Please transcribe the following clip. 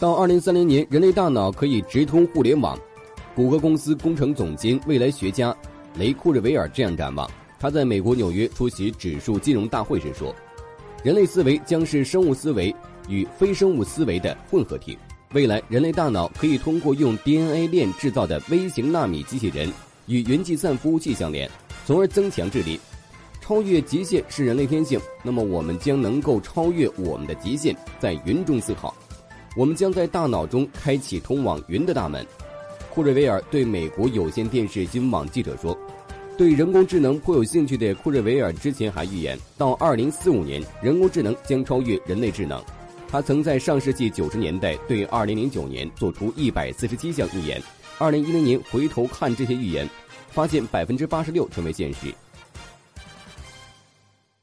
到二零三零年，人类大脑可以直通互联网。谷歌公司工程总监、未来学家雷库日维尔这样展望：他在美国纽约出席指数金融大会时说，人类思维将是生物思维与非生物思维的混合体。未来，人类大脑可以通过用 DNA 链制造的微型纳米机器人与云计算服务器相连，从而增强智力。超越极限是人类天性，那么我们将能够超越我们的极限，在云中思考。我们将在大脑中开启通往云的大门。库瑞维尔对美国有线电视新闻网记者说：“对人工智能颇有兴趣的库瑞维尔之前还预言，到2045年，人工智能将超越人类智能。他曾在上世纪90年代对2009年做出147项预言。2010年回头看这些预言，发现86%成为现实。”